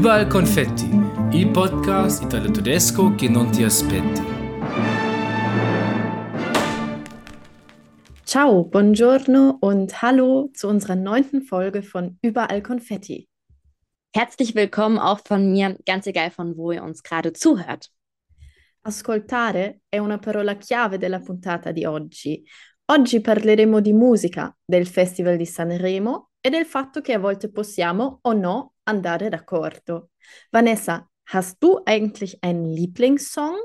Überall Confetti, il podcast italo-tedesco che non ti aspetti. Ciao, buongiorno und hallo zu unserer neunten Folge von Überall Konfetti. Herzlich willkommen auch von mir, ganz egal von wo ihr uns gerade zuhört. Ascoltare è una parola chiave della puntata di oggi. Oggi parleremo di musica, del Festival di Sanremo e del fatto che a volte possiamo o no andare d'accordo. Vanessa, hast du eigentlich einen Lieblingssong?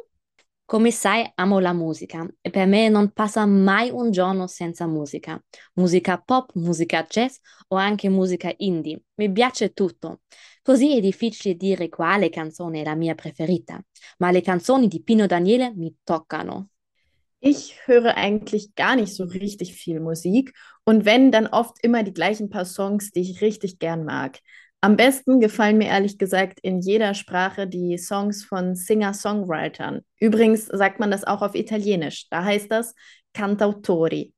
Come sai, amo la musica e per me non passa mai un giorno senza musica. Musica pop, musica jazz o anche musica indie. Mi piace tutto. Così è difficile dire quale canzone è la mia preferita, ma le canzoni di Pino Daniele mi toccano. Ich höre eigentlich gar nicht so richtig viel Musik und wenn, dann oft immer die gleichen paar Songs, die ich richtig gern mag. Am besten gefallen mir ehrlich gesagt in jeder Sprache die Songs von Singer-Songwritern. Übrigens sagt man das auch auf Italienisch. Da heißt das cantautori.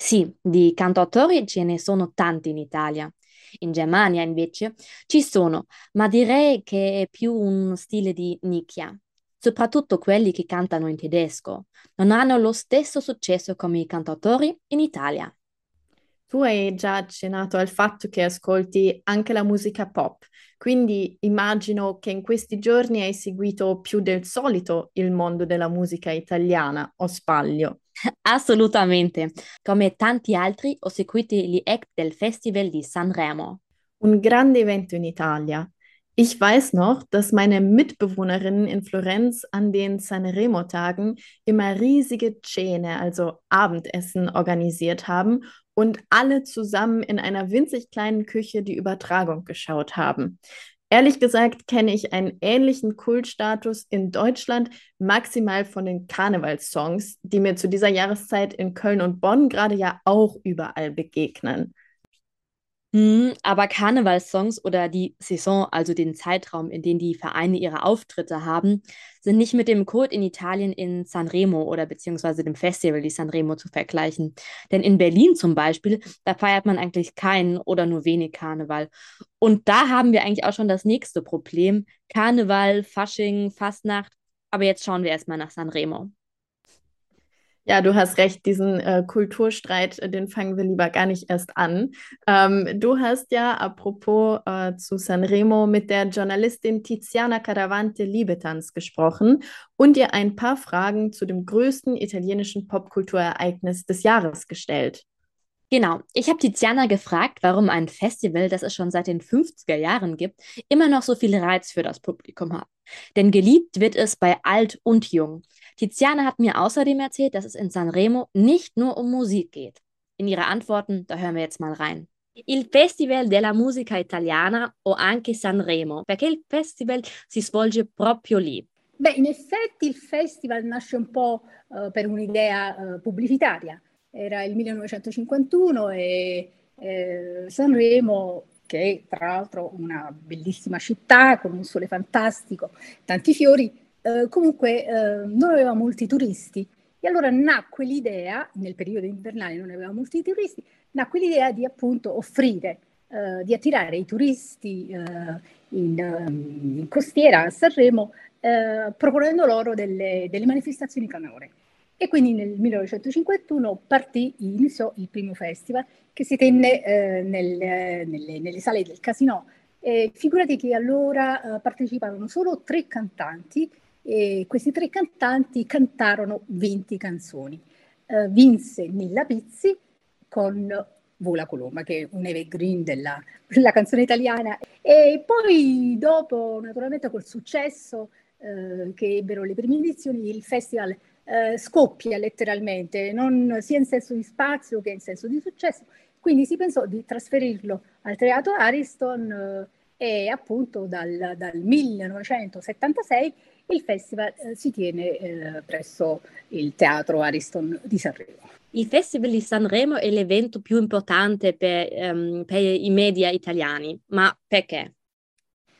Sì, di cantautori ce ne sono tanti in Italia. In Germania invece ci sono, ma direi che è più un stile di nicchia. Soprattutto quelli che cantano in tedesco non hanno lo stesso successo come i cantautori in Italia. Tu hai già accennato al fatto che ascolti anche la musica pop, quindi immagino che in questi giorni hai seguito più del solito il mondo della musica italiana, o sbaglio? Assolutamente. Come tanti altri ho seguito gli act del Festival di Sanremo. Un grande evento in Italia. Ich weiß noch, dass meine Mitbewohnerinnen in Florenz an den Sanremo-Tagen immer riesige Cene, also Abendessen, organisiert haben und alle zusammen in einer winzig kleinen Küche die Übertragung geschaut haben. Ehrlich gesagt kenne ich einen ähnlichen Kultstatus in Deutschland maximal von den Karnevalssongs, die mir zu dieser Jahreszeit in Köln und Bonn gerade ja auch überall begegnen. Hm, aber Karnevalssongs oder die Saison, also den Zeitraum, in dem die Vereine ihre Auftritte haben, sind nicht mit dem Code in Italien in Sanremo oder beziehungsweise dem Festival di Sanremo zu vergleichen. Denn in Berlin zum Beispiel, da feiert man eigentlich keinen oder nur wenig Karneval. Und da haben wir eigentlich auch schon das nächste Problem. Karneval, Fasching, Fastnacht. Aber jetzt schauen wir erstmal nach Sanremo. Ja, du hast recht, diesen äh, Kulturstreit, äh, den fangen wir lieber gar nicht erst an. Ähm, du hast ja, apropos äh, zu Sanremo, mit der Journalistin Tiziana Caravante Liebetanz gesprochen und ihr ein paar Fragen zu dem größten italienischen Popkulturereignis des Jahres gestellt. Genau, ich habe Tiziana gefragt, warum ein Festival, das es schon seit den 50er Jahren gibt, immer noch so viel Reiz für das Publikum hat. Denn geliebt wird es bei alt und jung. Tiziana hat mir außerdem erzählt, dass es in Sanremo nicht nur um Musik geht. In ihre Antworten, da hören wir jetzt mal rein. Il Festival della Musica Italiana o anche Sanremo, perché il festival si svolge proprio lì. Beh, in effetti il festival nasce un po' uh, per un'idea uh, pubblicitaria. Era il 1951 e eh, Sanremo, che è tra l'altro una bellissima città con un sole fantastico, tanti fiori, eh, comunque eh, non aveva molti turisti. E allora nacque l'idea, nel periodo invernale non aveva molti turisti, nacque l'idea di appunto offrire, eh, di attirare i turisti eh, in, ehm, in, costiera a Sanremo, eh, proponendo loro delle, delle manifestazioni canore. E quindi nel 1951 partì, iniziò il primo festival che si tenne eh, nel, nelle, nelle, sale del Casino. Figurati che allora eh, parteciparono solo tre cantanti e questi tre cantanti cantarono 20 canzoni. Uh, vinse Nilla Pizzi con Vola Colomba, che è un evergreen della, della canzone italiana. E poi dopo, naturalmente col successo uh, che ebbero le prime edizioni, il festival uh, scoppia letteralmente, non sia in senso di spazio che in senso di successo. Quindi si pensò di trasferirlo al Teatro Ariston e appunto dal, dal 1976 il festival eh, si tiene eh, presso il Teatro Ariston di Sanremo. Il Festival di Sanremo è l'evento più importante per, um, per i media italiani, ma perché?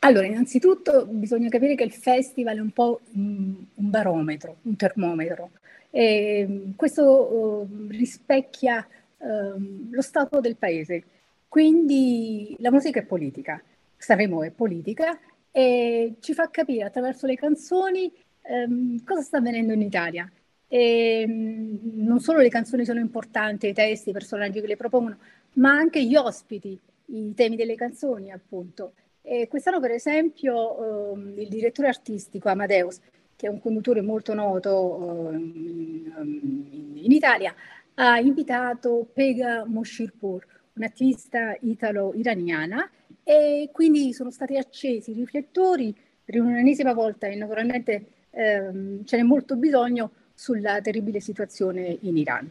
Allora, innanzitutto bisogna capire che il festival è un po' un, barometro, un termometro. E questo uh, rispecchia uh, lo stato del paese. Quindi la musica è politica, Sanremo è politica e ci fa capire attraverso le canzoni ehm, cosa sta avvenendo in Italia. E, ehm, non solo le canzoni sono importanti, i testi, i personaggi che le propongono, ma anche gli ospiti, i temi delle canzoni, appunto. E quest'anno, per esempio, ehm, il direttore artistico Amadeus, che è un conduttore molto noto ehm, in, in, Italia, ha invitato Pega Moshirpur, un'attivista italo-iraniana, e quindi sono stati accesi i riflettori per un'ennesima volta e naturalmente ehm, ce n'è molto bisogno sulla terribile situazione in Iran.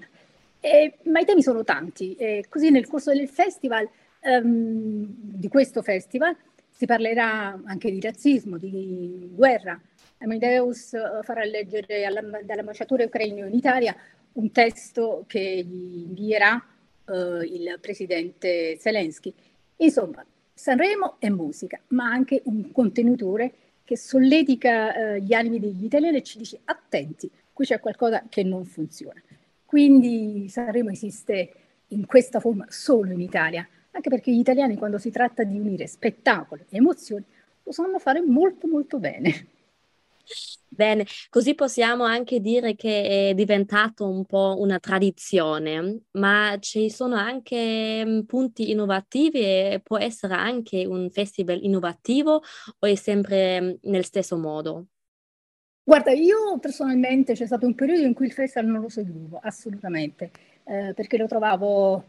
E, ma i temi sono tanti, e così nel corso del festival, ehm, di questo festival, si parlerà anche di razzismo, di guerra. Amadeus eh, farà leggere dall'ambasciatore ucraino in Italia un testo che gli invierà uh, il presidente Zelensky. Insomma, Sanremo è musica, ma anche un contenitore che solletica uh, gli animi degli italiani e ci dice attenti, qui c'è qualcosa che non funziona. Quindi Sanremo esiste in questa forma solo in Italia, anche perché gli italiani quando si tratta di unire spettacolo e emozioni lo sanno fare molto molto bene. Bene, così possiamo anche dire che è diventato un po' una tradizione, ma ci sono anche mm, punti innovativi e può essere anche un festival innovativo o è sempre mm, nel stesso modo? Guarda, io personalmente c'è stato un periodo in cui il festival non lo seguivo, assolutamente, eh, perché lo trovavo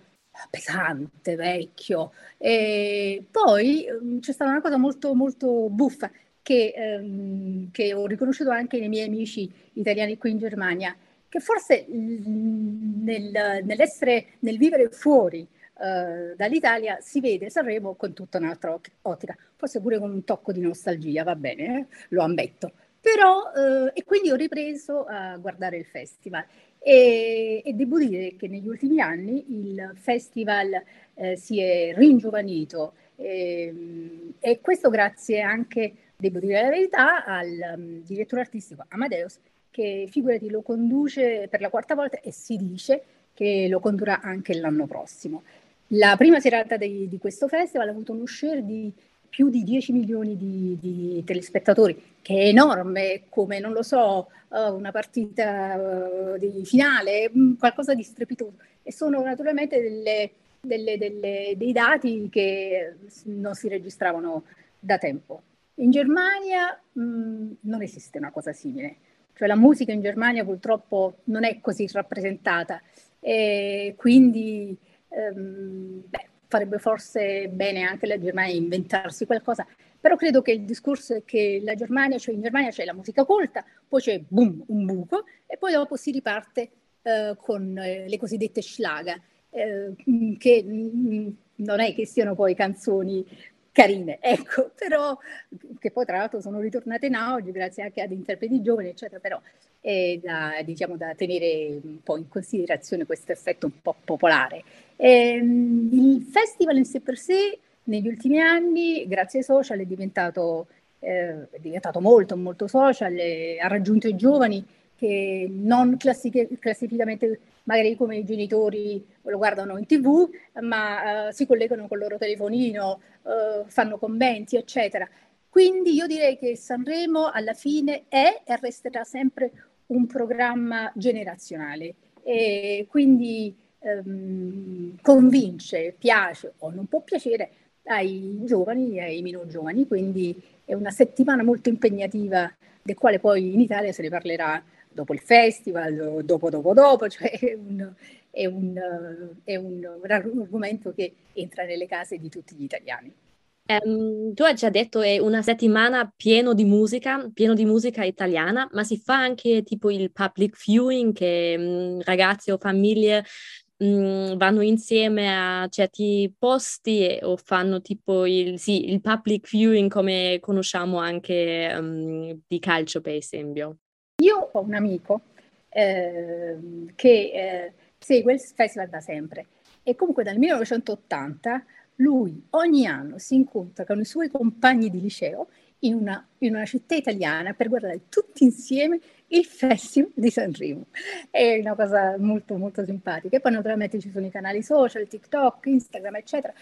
pesante, vecchio. E poi mm, c'è stata una cosa molto, molto buffa che, ehm, che, ho riconosciuto anche nei miei amici italiani qui in Germania, che forse nel, nell'essere, nel vivere fuori eh, dall'Italia si vede Sanremo con tutta un'altra ottica, forse pure con un tocco di nostalgia, va bene, eh? lo ammetto. Però, eh, e quindi ho ripreso a guardare il festival e, e devo dire che negli ultimi anni il festival eh, si è ringiovanito ehm, e questo grazie anche devo dire la verità, al um, direttore artistico Amadeus, che figurati lo conduce per la quarta volta e si dice che lo condurrà anche l'anno prossimo. La prima serata di, di questo festival ha avuto uno share di più di 10 milioni di, di, telespettatori, che è enorme, come non lo so, uh, una partita uh, di finale, mm, qualcosa di strepitoso. E sono naturalmente delle, delle, delle, dei dati che non si registravano da tempo. In Germania mh, mm, non esiste una cosa simile, cioè la musica in Germania purtroppo non è così rappresentata. E quindi ehm, beh, farebbe forse bene anche la Germania inventarsi qualcosa, però credo che il discorso è che la Germania, cioè in Germania c'è la musica colta, poi c'è boom, un buco e poi dopo si riparte eh, con eh, le cosiddette schlager, eh, che mh, mm, non è che siano poi canzoni carine, ecco, però che poi tra l'altro sono ritornate in auge grazie anche ad interpreti giovani, eccetera, però è da, diciamo, da tenere un po' in considerazione questo effetto un po' popolare. Ehm, il festival in sé per sé negli ultimi anni, grazie ai social, è diventato, eh, è diventato molto, molto social, ha raggiunto i giovani che non classificamente magari come i genitori lo guardano in tv, ma uh, si collegano col loro telefonino, uh, fanno commenti, eccetera. Quindi io direi che Sanremo alla fine è e resterà sempre un programma generazionale e quindi um, convince, piace o non può piacere ai giovani e ai meno giovani, quindi è una settimana molto impegnativa del quale poi in Italia se ne parlerà dopo il festival, dopo, dopo, dopo, cioè è un, è un, è un, un argomento che entra nelle case di tutti gli italiani. Um, tu hai già detto è una settimana piena di musica, pieno di musica italiana, ma si fa anche tipo il public viewing che mh, ragazzi o famiglie mh, vanno insieme a certi posti e, o fanno tipo il, sì, il public viewing come conosciamo anche um, di calcio per esempio. Io ho un amico eh, che eh, segue il festival da sempre e comunque dal 1980 lui ogni anno si incontra con i suoi compagni di liceo in una, in una, città italiana per guardare tutti insieme il Festival di Sanremo. È una cosa molto molto simpatica. E poi naturalmente ci sono i canali social, TikTok, Instagram, eccetera.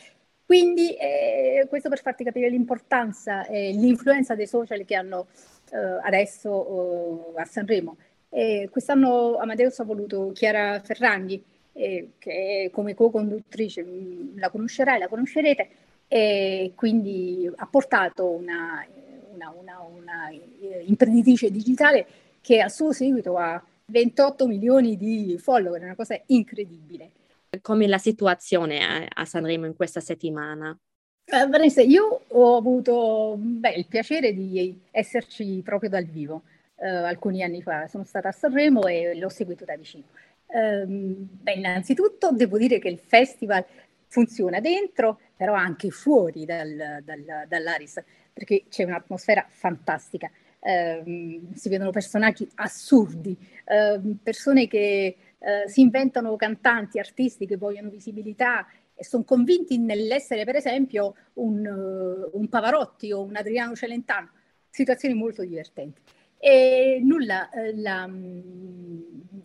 Quindi eh, questo per farti capire l'importanza e l'influenza dei social che hanno adesso a Sanremo. quest'anno Amadeus ha voluto Chiara Ferragni, che come co-conduttrice mm, la conoscerai, la conoscerete, e quindi ha portato una, una, una, una eh, imprenditrice digitale che a suo seguito ha 28 milioni di follower, una cosa incredibile. Come la situazione a Sanremo in questa settimana? Eh, Vanessa, io ho avuto beh, il piacere di esserci proprio dal vivo eh, alcuni anni fa. Sono stata a Sanremo e l'ho seguito da vicino. Eh, beh, innanzitutto devo dire che il festival funziona dentro, però anche fuori dal, dal, dall'Aris, perché c'è un'atmosfera fantastica. Eh, si vedono personaggi assurdi, eh, persone che eh, si inventano cantanti, artisti che vogliono visibilità e sono convinti nell'essere, per esempio, un, uh, un Pavarotti o un Adriano Celentano. Situazioni molto divertenti. E nulla, eh, la, mm,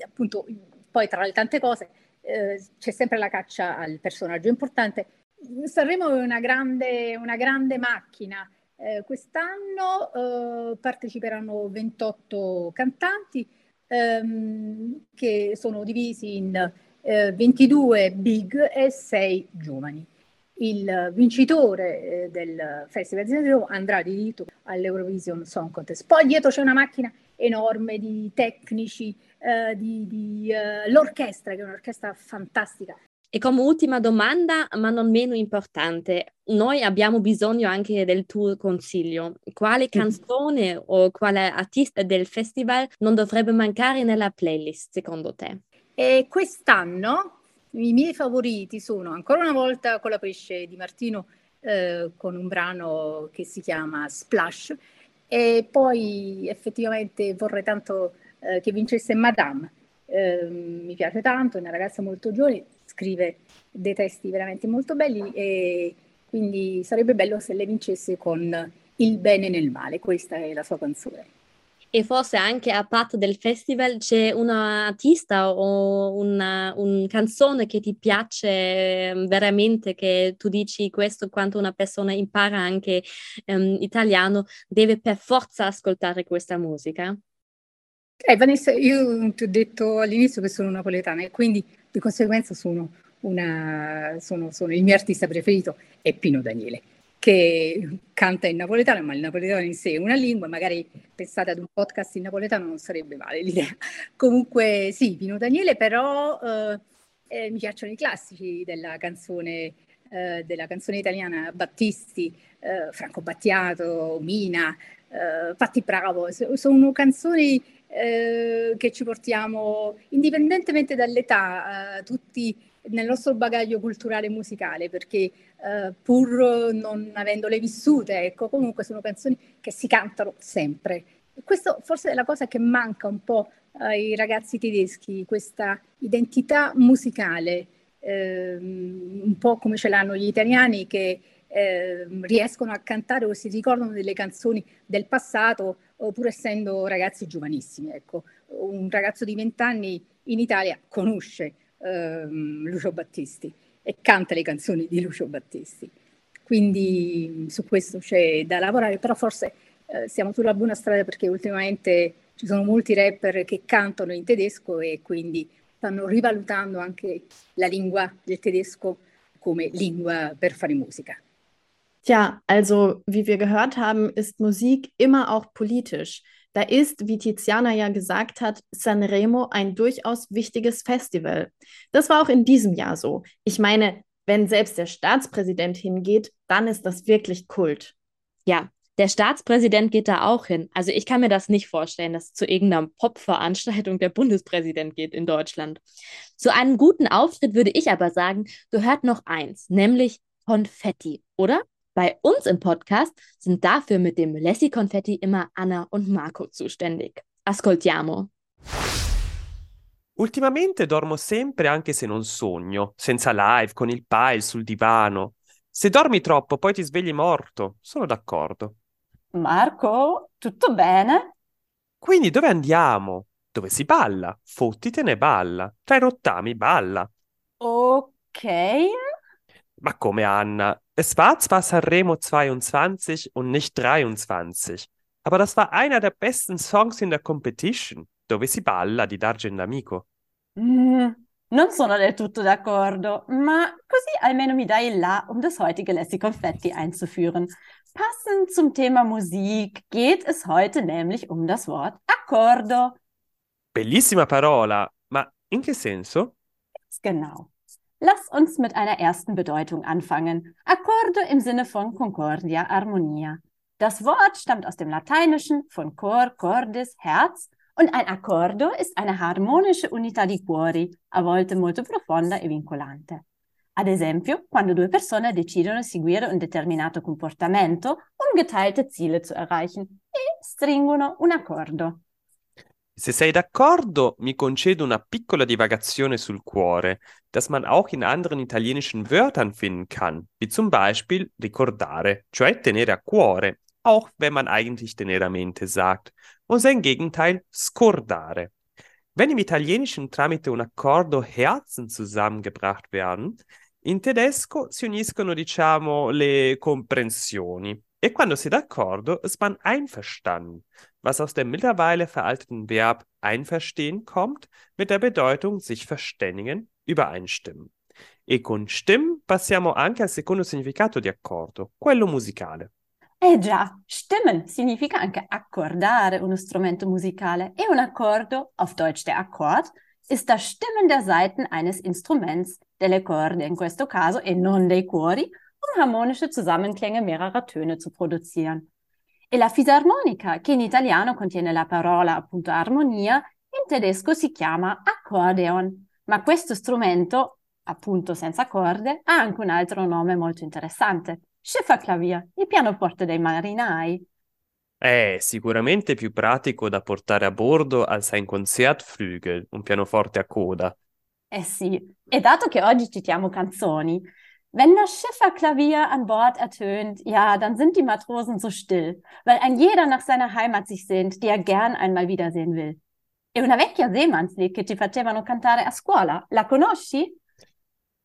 appunto, poi tra le tante cose, eh, c'è sempre la caccia al personaggio importante. Sanremo è una grande, una grande macchina. Eh, quest'anno eh, parteciperanno 28 cantanti ehm, che sono divisi in 22 eh, big e 6 giovani. Il vincitore eh, del Festival di Sanremo andrà di diritto all'Eurovision Song Contest. Poi dietro c'è una macchina enorme di tecnici, eh, di, di uh, l'orchestra, che è un'orchestra fantastica. E come ultima domanda, ma non meno importante, noi abbiamo bisogno anche del tuo consiglio. Quale canzone o quale artista del festival non dovrebbe mancare nella playlist, secondo te? E quest'anno i miei favoriti sono ancora una volta con la pesce di Martino eh, con un brano che si chiama Splash e poi effettivamente vorrei tanto eh, che vincesse Madame. Eh, mi piace tanto, è una ragazza molto giovane, scrive dei testi veramente molto belli e quindi sarebbe bello se lei vincesse con Il bene nel male, questa è la sua canzone. E forse anche a parte del festival c'è un artista o una, un canzone che ti piace ehm, veramente, che tu dici questo quando una persona impara anche um, italiano, deve per forza ascoltare questa musica? Eh, Vanessa, io ti ho detto all'inizio che sono napoletana e quindi di conseguenza sono, una, sono, sono il mio artista preferito è Pino Daniele, che canta in napoletano, ma il napoletano in sé è una lingua, magari pensate ad un podcast in napoletano non sarebbe male l'idea. Comunque sì, Pino Daniele, però eh, eh, mi piacciono i classici della canzone, eh, della canzone italiana, Battisti, eh, Franco Battiato, Mina, eh, Patti Bravo, sono canzoni eh, che ci portiamo, indipendentemente dall'età, tutti nel nostro bagaglio culturale musicale, perché eh, pur non avendole vissute, ecco, comunque sono canzoni che si cantano sempre. Questo forse è la cosa che manca un po' ai ragazzi tedeschi, questa identità musicale, ehm, un po' come ce l'hanno gli italiani che eh, riescono a cantare o si ricordano delle canzoni del passato, pur essendo ragazzi giovanissimi. Ecco. Un ragazzo di 20 anni in Italia conosce ehm, Lucio Battisti e canta le canzoni di Lucio Battisti. Quindi su questo c'è da lavorare, però forse eh, siamo sulla buona strada perché ultimamente ci sono molti rapper che cantano in tedesco e quindi stanno rivalutando anche la lingua del tedesco come lingua per fare musica. Tja, also wie wir gehört haben, ist Musik immer auch politisch. Da ist, wie Tiziana ja gesagt hat, Sanremo ein durchaus wichtiges Festival. Das war auch in diesem Jahr so. Ich meine, wenn selbst der Staatspräsident hingeht, dann ist das wirklich Kult. Ja, der Staatspräsident geht da auch hin. Also ich kann mir das nicht vorstellen, dass zu irgendeiner Pop-Veranstaltung der Bundespräsident geht in Deutschland. Zu einem guten Auftritt würde ich aber sagen, gehört noch eins, nämlich Konfetti, oder? Bei uns im Podcast sind dafür mit dem Lessi-Konfetti immer Anna und Marco zuständig. Ascoltiamo. Ultimamente dormo sempre anche se non sogno, senza live, con il pile sul divano. Se dormi troppo poi ti svegli morto, sono d'accordo. Marco, tutto bene? Quindi dove andiamo? Dove si balla? Fottitene balla. Tra i rottami balla. Ok, Ma come Anna? Es war zwar Sanremo 22 und nicht 23, aber das war einer der besten Songs in der Competition, dove si balla di Dargen l'amico. Mm, non sono del tutto d'accordo, ma così almeno mi dai là, um das heutige Lessi Confetti einzuführen. Passend zum Thema Musik geht es heute nämlich um das Wort Accordo. Bellissima parola, ma in che senso? Genau. Lass uns mit einer ersten Bedeutung anfangen. Accordo im Sinne von Concordia, Harmonia. Das Wort stammt aus dem Lateinischen von cor, cordis, Herz und ein accordo ist eine harmonische unità di cuori, a volte molto profonda e vincolante. Ad esempio, quando due persone decidono seguire un determinato comportamento, um geteilte Ziele zu erreichen, e stringono un accordo. Se sei d'accordo, mi concedo una piccola divagazione sul cuore, das man auch in anderen italienischen Wörtern finden kann, wie zum Beispiel ricordare, cioè tenere a cuore, auch wenn man eigentlich tenere a mente sagt, und sein Gegenteil scordare. Wenn im Italienischen tramite un accordo Herzen zusammengebracht werden, in tedesco si uniscono, diciamo, le comprensioni. E quando si d'accordo, ist man einverstanden, was aus dem mittlerweile veralteten Verb einverstehen kommt, mit der Bedeutung sich verständigen, übereinstimmen. E con stimmen passiamo anche al secondo significato di accordo, quello musicale. Eh già, stimmen significa anche accordare uno strumento musicale e un accordo, auf Deutsch der Akkord, ist das Stimmen der Saiten eines Instruments, delle corde in questo caso e non dei cuori, um harmonische Zusammenklänge mehrerer Töne zu produzieren. E la fisarmonica, che in italiano contiene la parola appunto armonia, in tedesco si chiama accordeon, ma questo strumento, appunto senza corde, ha anche un altro nome molto interessante, Schifferklavier, il pianoforte dei marinai. È sicuramente più pratico da portare a bordo al sein Konzertflügel, un pianoforte a coda. Eh sì, e dato che oggi citiamo canzoni, wenn das Schifferklavier an Bord ertönt, ja, dann sind die Matrosen so still, weil ein jeder nach seiner Heimat sich sehnt, die er gern einmal wiedersehen will. E una vecchia Seemannslied che ti facevano cantare a scuola, la conosci?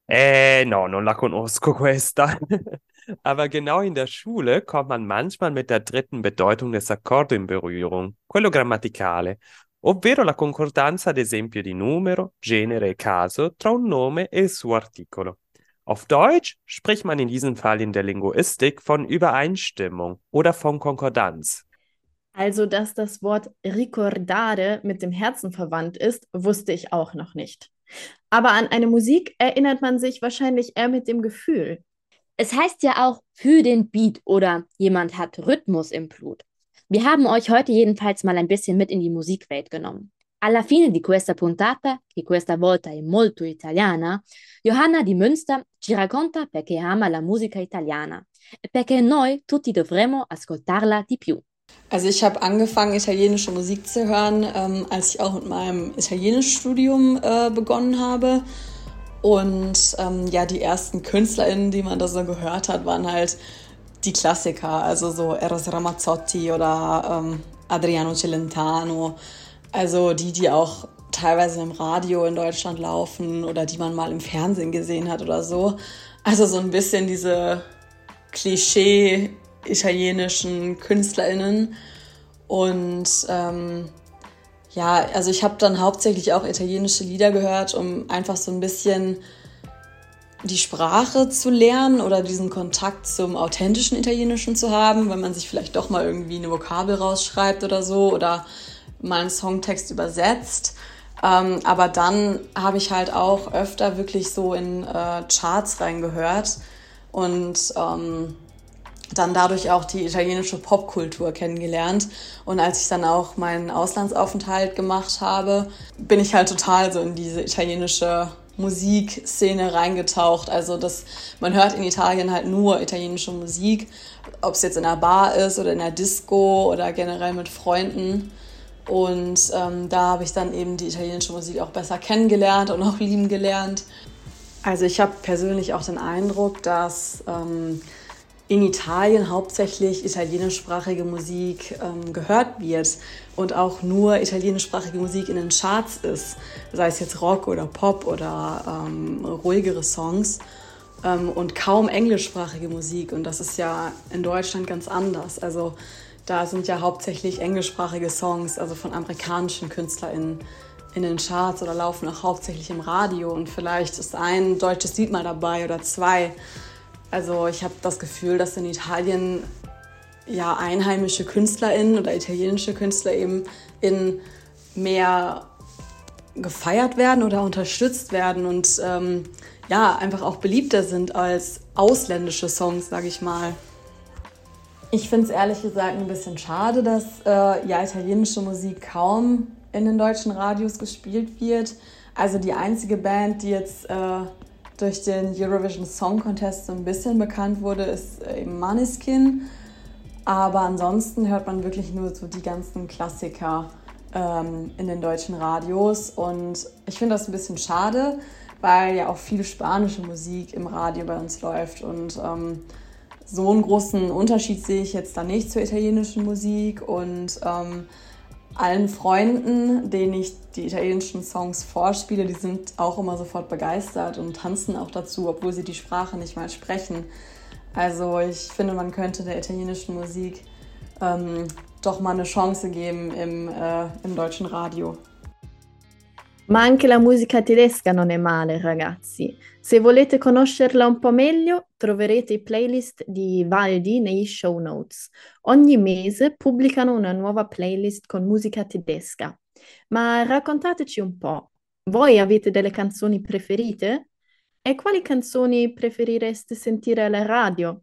Eh, no, non la conosco questa. Aber genau in der Schule kommt man manchmal mit der dritten Bedeutung des Accordo in Berührung, quello grammaticale, ovvero la concordanza ad esempio di numero, genere e caso tra un nome e il suo articolo. Auf Deutsch spricht man in diesem Fall in der Linguistik von Übereinstimmung oder von Konkordanz. Also, dass das Wort ricordare mit dem Herzen verwandt ist, wusste ich auch noch nicht. Aber an eine Musik erinnert man sich wahrscheinlich eher mit dem Gefühl. Es heißt ja auch für den Beat oder jemand hat Rhythmus im Blut. Wir haben euch heute jedenfalls mal ein bisschen mit in die Musikwelt genommen. Alla fine di questa puntata, che questa volta è molto italiana, Johanna di Münster ci racconta perché ama la musica italiana e perché noi tutti dovremmo ascoltarla di più. Also ich habe angefangen, italienische Musik zu hören, ähm, als ich auch mit meinem Italienischstudium äh, begonnen habe. Und ähm, ja, die ersten KünstlerInnen, die man da so gehört hat, waren halt die Klassiker, also so Eros Ramazzotti oder ähm, Adriano Celentano. Also die, die auch teilweise im Radio in Deutschland laufen oder die man mal im Fernsehen gesehen hat oder so. Also so ein bisschen diese Klischee italienischen KünstlerInnen. Und ähm, ja, also ich habe dann hauptsächlich auch italienische Lieder gehört, um einfach so ein bisschen die Sprache zu lernen oder diesen Kontakt zum authentischen Italienischen zu haben, wenn man sich vielleicht doch mal irgendwie eine Vokabel rausschreibt oder so oder mal Songtext übersetzt. Ähm, aber dann habe ich halt auch öfter wirklich so in äh, Charts reingehört und ähm, dann dadurch auch die italienische Popkultur kennengelernt. Und als ich dann auch meinen Auslandsaufenthalt gemacht habe, bin ich halt total so in diese italienische Musikszene reingetaucht. Also das, man hört in Italien halt nur italienische Musik, ob es jetzt in einer Bar ist oder in einer Disco oder generell mit Freunden. Und ähm, da habe ich dann eben die italienische Musik auch besser kennengelernt und auch lieben gelernt. Also ich habe persönlich auch den Eindruck, dass ähm, in Italien hauptsächlich italienischsprachige Musik ähm, gehört wird und auch nur italienischsprachige Musik in den Charts ist, sei es jetzt Rock oder Pop oder ähm, ruhigere Songs. ähm, und kaum englischsprachige Musik. Und das ist ja in Deutschland ganz anders. Also da sind ja hauptsächlich englischsprachige Songs, also von amerikanischen KünstlerInnen in den Charts oder laufen auch hauptsächlich im Radio. Und vielleicht ist ein deutsches Lied mal dabei oder zwei. Also ich habe das Gefühl, dass in Italien ja einheimische KünstlerInnen oder italienische Künstler eben in mehr gefeiert werden oder unterstützt werden und ähm, ja, einfach auch beliebter sind als ausländische Songs, sage ich mal. Ich finde es ehrlich gesagt ein bisschen schade, dass äh, ja, italienische Musik kaum in den deutschen Radios gespielt wird. Also die einzige Band, die jetzt äh, durch den Eurovision Song Contest so ein bisschen bekannt wurde, ist äh, eben Maneskin. Aber ansonsten hört man wirklich nur so die ganzen Klassiker ähm, in den deutschen Radios. Und ich finde das ein bisschen schade, weil ja auch viel spanische Musik im Radio bei uns läuft. Und ähm, so einen großen Unterschied sehe ich jetzt da nicht zur italienischen Musik. Und ähm, allen Freunden, denen ich die italienischen Songs vorspiele, die sind auch immer sofort begeistert und tanzen auch dazu, obwohl sie die Sprache nicht mal sprechen. Also ich finde, man könnte der italienischen Musik ähm, doch mal eine Chance geben im, äh, im deutschen Radio. Ma anche la musica tedesca non è male, ragazzi. Se volete conoscerla un po' meglio, troverete i playlist di Valdi nei show notes. Ogni mese pubblicano una nuova playlist con musica tedesca. Ma raccontateci un po', voi avete delle canzoni preferite? E quali canzoni preferireste sentire alla radio?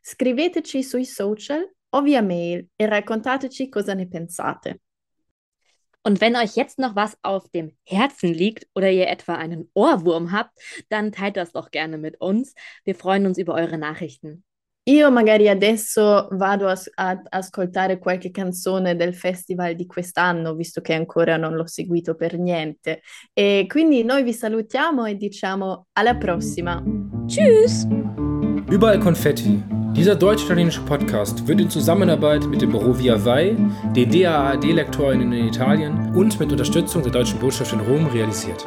Scriveteci sui social o via mail e raccontateci cosa ne pensate. Und wenn euch jetzt noch was auf dem Herzen liegt oder ihr etwa einen Ohrwurm habt, dann teilt das doch gerne mit uns. Wir freuen uns über eure Nachrichten. Io magari adesso vado a, a, ascoltare qualche canzone del festival di quest'anno, visto che ancora non l'ho seguito per niente. E quindi noi vi salutiamo e diciamo alla prossima. Tschüss! Überall Konfetti. Dieser deutsch-italienische Podcast wird in Zusammenarbeit mit dem Büro Via Vai, den DAAD-Lektorinnen in Italien und mit Unterstützung der Deutschen Botschaft in Rom realisiert.